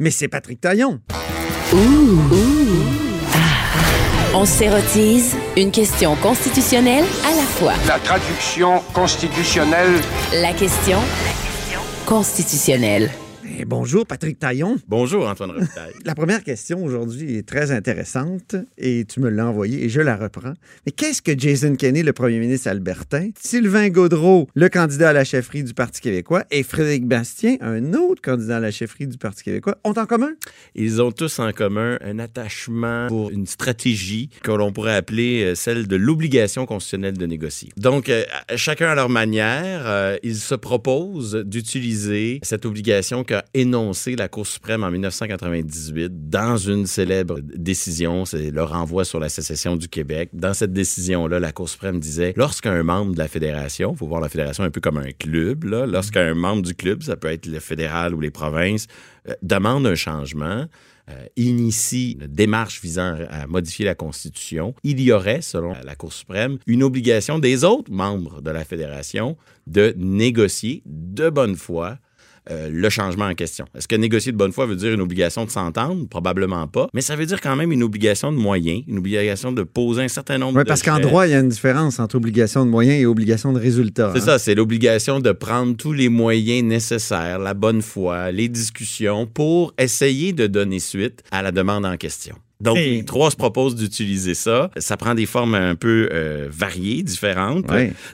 Mais c'est Patrick Taillon. On s'érotise une question constitutionnelle à la fois. La traduction constitutionnelle. La question constitutionnelle. Eh, bonjour, Patrick Taillon. Bonjour, Antoine Robitaille. La première question aujourd'hui est très intéressante et tu me l'as envoyée et je la reprends. Mais qu'est-ce que Jason Kenney, le premier ministre albertain, Sylvain Gaudreau, le candidat à la chefferie du Parti québécois, et Frédéric Bastien, un autre candidat à la chefferie du Parti québécois, ont en commun? Ils ont tous en commun un attachement pour une stratégie que l'on pourrait appeler euh, celle de l'obligation constitutionnelle de négocier. Donc, euh, chacun à leur manière, euh, ils se proposent d'utiliser cette obligation qu'a énoncée la Cour suprême en 1998 dans une célèbre décision, c'est le renvoi sur la sécession du Québec. Dans cette décision-là, la Cour suprême disait, lorsqu'un membre de la fédération, il faut voir la fédération un peu comme un club, lorsqu'un membre du club, ça peut être le fédéral ou les provinces, euh, demande un changement, euh, initie une démarche visant à modifier la Constitution, il y aurait, selon la Cour suprême, une obligation des autres membres de la fédération de négocier de bonne foi euh, le changement en question. Est-ce que négocier de bonne foi veut dire une obligation de s'entendre? Probablement pas. Mais ça veut dire quand même une obligation de moyens, une obligation de poser un certain nombre de parce qu'en droit, il y a une différence entre obligation de moyens et obligation de résultat. C'est hein. ça, c'est l'obligation de prendre tous les moyens nécessaires, la bonne foi, les discussions pour essayer de donner suite à la demande en question. Donc, Et- les trois se proposent d'utiliser ça. Ça prend des formes un peu euh, variées, différentes.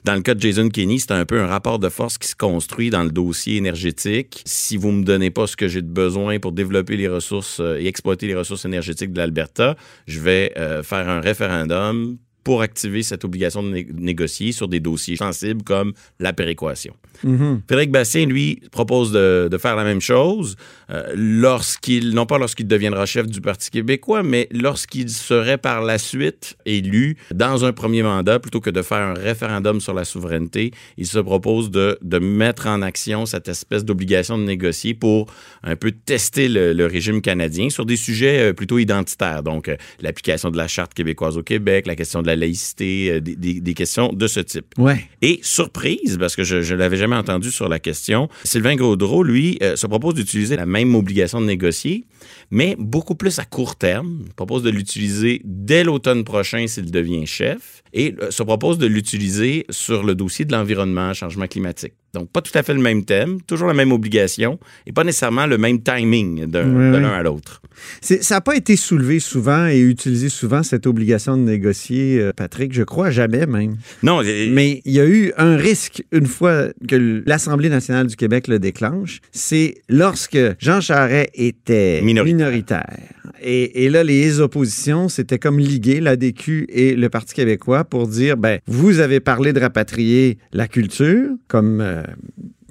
Dans le cas de Jason Kenney, c'est un peu un rapport de force qui se construit dans le dossier énergétique. Si vous me donnez pas ce que j'ai de besoin pour développer les ressources euh, et exploiter les ressources énergétiques de l'Alberta, je vais euh, faire un référendum pour activer cette obligation de né- négocier sur des dossiers sensibles comme la péréquation. Mhm. Frédéric Bastien, lui, propose de, de faire la même chose euh, lorsqu'il, non pas lorsqu'il deviendra chef du Parti québécois, mais lorsqu'il serait par la suite élu dans un premier mandat, plutôt que de faire un référendum sur la souveraineté, il se propose de, de mettre en action cette espèce d'obligation de négocier pour un peu tester le, le régime canadien sur des sujets euh, plutôt identitaires. Donc, euh, l'application de la Charte québécoise au Québec, la question de la laïcité, euh, des, des- des questions de ce type. Ouais. Et surprise, parce que je ne l'avais jamais entendu sur la question, Sylvain Gaudreau, lui, euh, se propose d'utiliser la même obligation de négocier, mais beaucoup plus à court terme. Il propose de l'utiliser dès l'automne prochain s'il devient chef et euh, se propose de l'utiliser sur le dossier de l'environnement, changement climatique. Donc, pas tout à fait le même thème, toujours la même obligation et pas nécessairement le même timing Oui, de l'un à l'autre. Ça n'a pas été soulevé souvent et utilisé souvent, cette obligation de négocier, euh, Patrick, je crois jamais même. Non, Mais il y a eu un risque une fois que l'Assemblée nationale du Québec le déclenche, c'est lorsque Jean Charest était Minoritaire. minoritaire. Et, et là, les oppositions, c'était comme liguer l'ADQ et le Parti québécois pour dire, ben, vous avez parlé de rapatrier la culture comme... euh,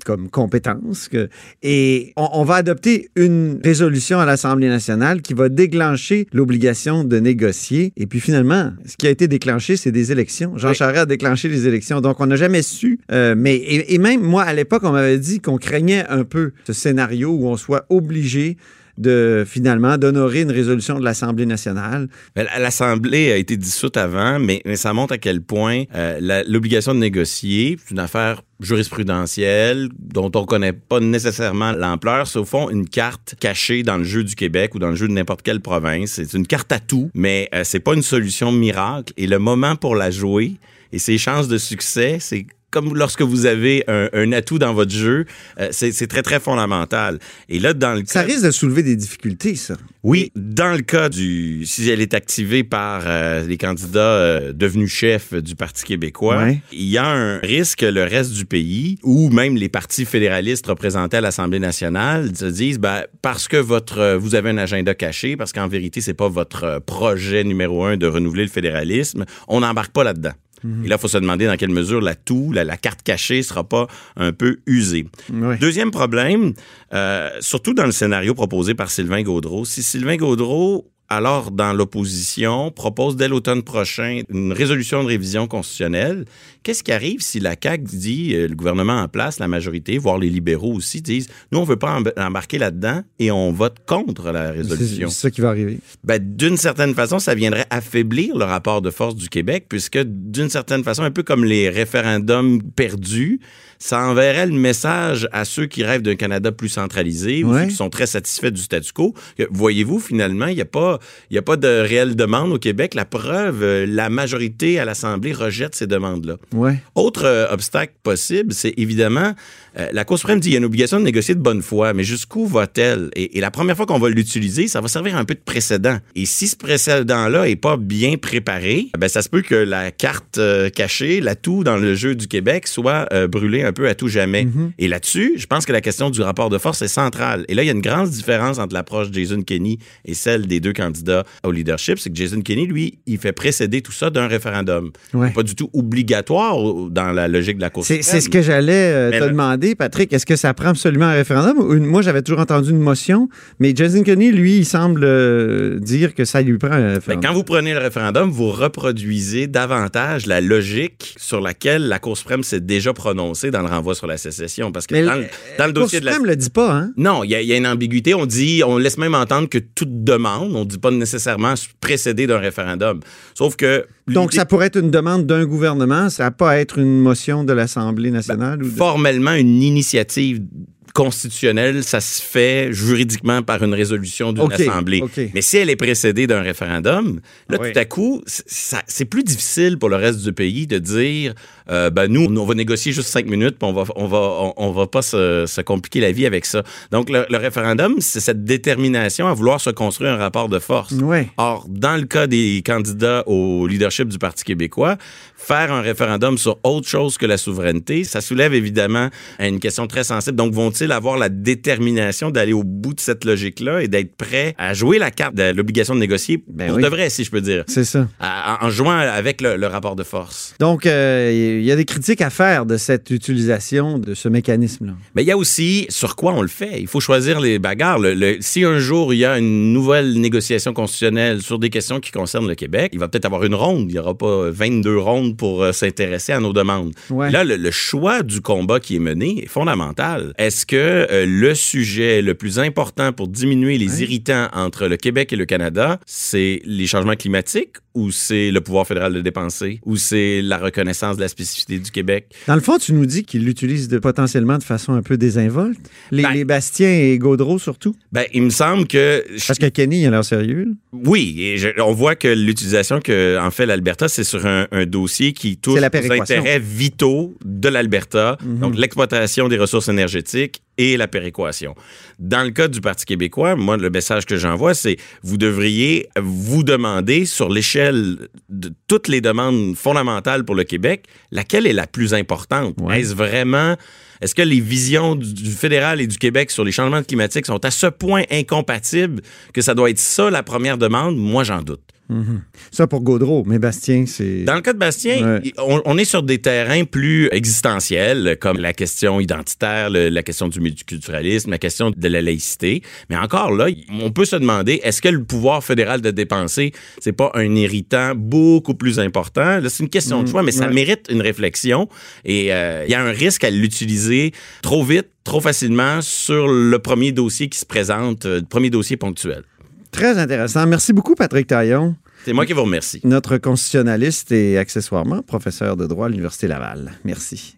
comme compétence. que- et on, on va adopter une résolution à l'Assemblée nationale qui va déclencher l'obligation de négocier. Et puis finalement, ce qui a été déclenché, c'est des élections. Jean Oui. Charest a déclenché les élections. Donc, on n'a jamais su. euh, mais, et, et même moi, à l'époque, on m'avait dit qu'on craignait un peu ce scénario où on soit obligé de finalement d'honorer une résolution de l'Assemblée nationale. L'Assemblée a été dissoute avant, mais, ça montre à quel point euh, l'obligation de négocier, c'est une affaire jurisprudentielle dont on connaît pas nécessairement l'ampleur. C'est au fond une carte cachée dans le jeu du Québec ou dans le jeu de n'importe quelle province. C'est une carte à tout, mais euh, c'est pas une solution miracle. Et le moment pour la jouer et ses chances de succès, c'est comme lorsque vous avez un, un atout dans votre jeu, euh, c'est très, très fondamental. Et là, dans le Ça cas- risque de soulever des difficultés, ça. oui, dans le cas du si elle est activée par euh, les candidats euh, devenus chefs du Parti québécois, Ouais. il y a un risque que le reste du pays ou même les partis fédéralistes représentés à l'Assemblée nationale se disent ben, parce que votre vous avez un agenda caché parce qu'en vérité c'est pas votre projet numéro un de renouveler le fédéralisme, on n'embarque pas là-dedans. Et là, il faut se demander dans quelle mesure la, la carte cachée, sera pas un peu usée. Deuxième problème, euh, surtout dans le scénario proposé par Sylvain Gaudreau, si Sylvain Gaudreau alors dans l'opposition, propose dès l'automne prochain une résolution de révision constitutionnelle. Qu'est-ce qui arrive si la CAQ dit, euh, le gouvernement en place, la majorité, voire les libéraux aussi, disent, nous, on veut pas em- embarquer là-dedans et on vote contre la résolution? c'est ça qui va arriver. Ben, d'une certaine façon, ça viendrait affaiblir le rapport de force du Québec, puisque d'une certaine façon, un peu comme les référendums perdus, ça enverrait le message à ceux qui rêvent d'un Canada plus centralisé ou Ouais. ceux qui sont très satisfaits du statu quo. Voyez-vous, finalement, il n'y a pas, il y a pas de réelle demande au Québec. La preuve, euh, la majorité à l'Assemblée rejette ces demandes-là. Ouais. Autre euh, obstacle possible, c'est évidemment, euh, la Cour suprême dit qu'il y a une obligation de négocier de bonne foi, mais jusqu'où va-t-elle? Et, et la première fois qu'on va l'utiliser, ça va servir un peu de précédent. Et si ce précédent-là est pas bien préparé, ben ça se peut que la carte euh, cachée, l'atout dans le jeu du Québec soit brûlée un peu à tout jamais. Et là-dessus, je pense que la question du rapport de force est centrale. Et là, il y a une grande différence entre l'approche de Jason Kenney et celle des deux candidats au leadership, c'est que Jason Kenney, lui, il fait précéder tout ça d'un référendum. Ouais. Pas du tout obligatoire dans la logique de la Cour suprême. c'est ce que j'allais euh, te demander, Patrick. Est-ce que ça prend absolument un référendum? Moi, j'avais toujours entendu une motion, mais Jason Kenney, lui, il semble euh, dire que ça lui prend un Ben, référendum. quand vous prenez le référendum, vous reproduisez davantage la logique sur laquelle la Cour suprême s'est déjà prononcée dans le renvoi sur la sécession. Parce que mais dans, le- dans le Cour de la... suprême le dit pas, hein? Non, il y, a- il y a une ambiguïté. On dit, on laisse même entendre que toute demande, on ne pas nécessairement précédée d'un référendum. Sauf que... Donc, ça pourrait être une demande d'un gouvernement, ça n'a pas à être une motion de l'Assemblée nationale? ou de- formellement une initiative constitutionnelle, ça se fait juridiquement par une résolution d'une OK, assemblée. Mais si elle est précédée d'un référendum, là, oui. tout à coup, c'est plus difficile pour le reste du pays de dire, euh, ben nous, on va négocier juste cinq minutes, puis on va, on va, on, on va pas se, se compliquer la vie avec ça. Donc, le, le référendum, c'est cette détermination à vouloir se construire un rapport de force. Or, dans le cas des candidats au leadership du Parti québécois, faire un référendum sur autre chose que la souveraineté, ça soulève évidemment une question très sensible. Donc, vont-ils avoir la détermination d'aller au bout de cette logique-là et d'être prêts à jouer la carte de l'obligation de négocier Ben pour oui. de vrai, si je peux dire, C'est ça. à- en, en jouant avec le, le rapport de force? Donc, euh, il y a des critiques à faire de cette utilisation de ce mécanisme-là. Mais il y a aussi sur quoi on le fait. Il faut choisir les bagarres. Le- le- si un jour il y a une nouvelle négociation constitutionnelle sur des questions qui concernent le Québec, il va peut-être avoir une ronde. Il n'y aura pas 22 rondes pour euh, s'intéresser à nos demandes. Ouais. Là, le, le choix du combat qui est mené est fondamental. Est-ce que euh, le sujet le plus important pour diminuer les irritants entre le Québec et le Canada, c'est les changements climatiques ou c'est le pouvoir fédéral de dépenser ou c'est la reconnaissance de la spécificité du Québec? Dans le fond, tu nous dis qu'il l'utilise de, potentiellement de façon un peu désinvolte. Les, Ben- les Bastien et Gaudreau, surtout? Ben, il me semble que Parce que Kenny, il a l'air sérieux. Oui, et je- on voit que l'utilisation que en fait l'Alberta, c'est sur un, un dossier qui touche aux. Mhm. intérêts vitaux de l'Alberta, donc l'exploitation des ressources énergétiques et la péréquation. Dans le cas du Parti québécois, moi, le message que j'envoie, c'est vous devriez vous demander sur l'échelle de toutes les demandes fondamentales pour le Québec, laquelle est la plus importante? Ouais. Est-ce vraiment... Est-ce que les visions du, du fédéral et du Québec sur les changements climatiques sont à ce point incompatibles que ça doit être ça la première demande? Moi, j'en doute. Ça pour Gaudreau, mais Bastien, c'est. Dans le cas de Bastien, Ouais. on, on est sur des terrains plus existentiels, comme la question identitaire, le- la question du multiculturalisme, la question de la laïcité. Mais encore là, on peut se demander, est-ce que le pouvoir fédéral de dépenser, c'est pas un irritant beaucoup plus important? C'est une question de choix, mais ça mérite une réflexion. Et euh, il y a un risque à l'utiliser trop vite, trop facilement sur le premier dossier qui se présente, euh, le premier dossier ponctuel. Très intéressant. Merci beaucoup, Patrick Taillon, C'est moi qui vous remercie. notre constitutionnaliste et accessoirement professeur de droit à l'Université Laval. Merci.